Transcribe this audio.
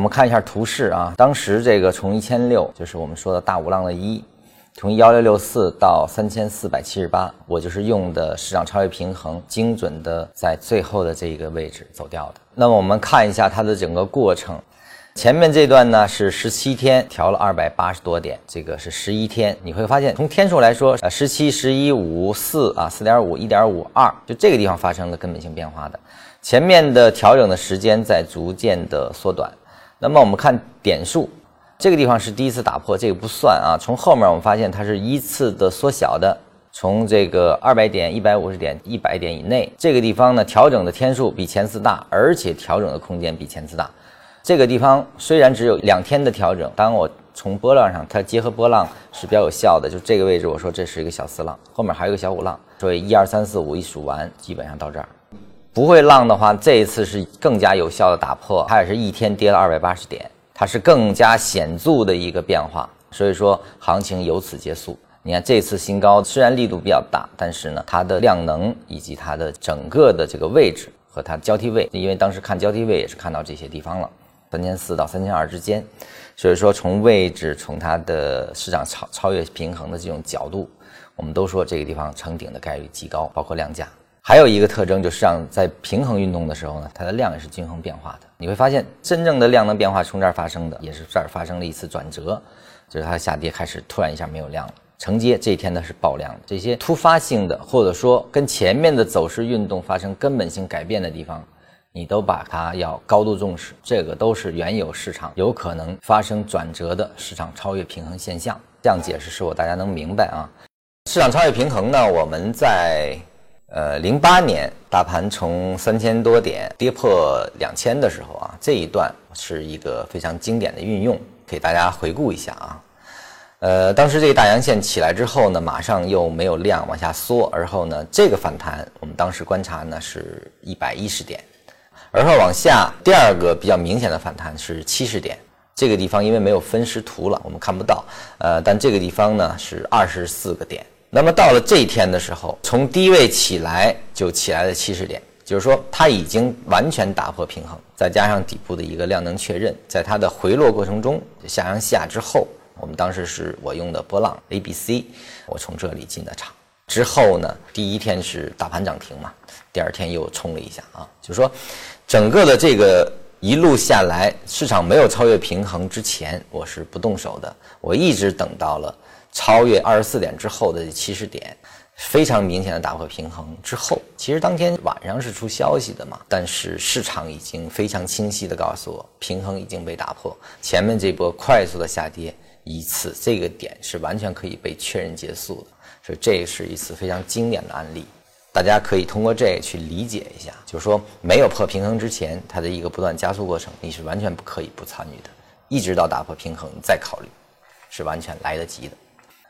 我们看一下图示啊，当时这个从一千六，就是我们说的大五浪的一，从幺六六四到三千四百七十八，我就是用的市场超越平衡，精准的在最后的这一个位置走掉的。那么我们看一下它的整个过程。前面这段呢是十七天调了二百八十多点，这个是十一天，你会发现从天数来说，呃，十七、十一、五、四啊，四点五、一点五、二，就这个地方发生了根本性变化的。前面的调整的时间在逐渐的缩短。那么我们看点数，这个地方是第一次打破，这个不算啊。从后面我们发现它是依次的缩小的，从这个二百点、一百五十点、一百点以内，这个地方呢调整的天数比前次大，而且调整的空间比前次大。这个地方虽然只有两天的调整，当我从波浪上，它结合波浪是比较有效的。就这个位置，我说这是一个小四浪，后面还有个小五浪，所以一二三四五一数完，基本上到这儿。不会浪的话，这一次是更加有效的打破，它也是一天跌了二百八十点，它是更加显著的一个变化。所以说行情由此结束。你看这次新高虽然力度比较大，但是呢，它的量能以及它的整个的这个位置和它交替位，因为当时看交替位也是看到这些地方了。三千四到三千二之间，所以说从位置，从它的市场超超越平衡的这种角度，我们都说这个地方成顶的概率极高，包括量价。还有一个特征就是，让在平衡运动的时候呢，它的量也是均衡变化的。你会发现，真正的量能变化从这儿发生的，也是这儿发生了一次转折，就是它下跌开始突然一下没有量了，承接这一天呢是爆量的。这些突发性的，或者说跟前面的走势运动发生根本性改变的地方。你都把它要高度重视，这个都是原有市场有可能发生转折的市场超越平衡现象。这样解释是否大家能明白啊？市场超越平衡呢？我们在呃零八年大盘从三千多点跌破两千的时候啊，这一段是一个非常经典的运用，给大家回顾一下啊。呃，当时这个大阳线起来之后呢，马上又没有量往下缩，而后呢，这个反弹我们当时观察呢是一百一十点。而后往下，第二个比较明显的反弹是七十点，这个地方因为没有分时图了，我们看不到。呃，但这个地方呢是二十四个点。那么到了这一天的时候，从低位起来就起来了七十点，就是说它已经完全打破平衡，再加上底部的一个量能确认，在它的回落过程中下向下之后，我们当时是我用的波浪 A、B、C，我从这里进的场。之后呢，第一天是大盘涨停嘛，第二天又冲了一下啊，就是说。整个的这个一路下来，市场没有超越平衡之前，我是不动手的。我一直等到了超越二十四点之后的七十点，非常明显的打破平衡之后，其实当天晚上是出消息的嘛，但是市场已经非常清晰的告诉我，平衡已经被打破，前面这波快速的下跌一次，这个点是完全可以被确认结束的，所以这是一次非常经典的案例。大家可以通过这个去理解一下，就是说没有破平衡之前，它的一个不断加速过程，你是完全不可以不参与的，一直到打破平衡再考虑，是完全来得及的。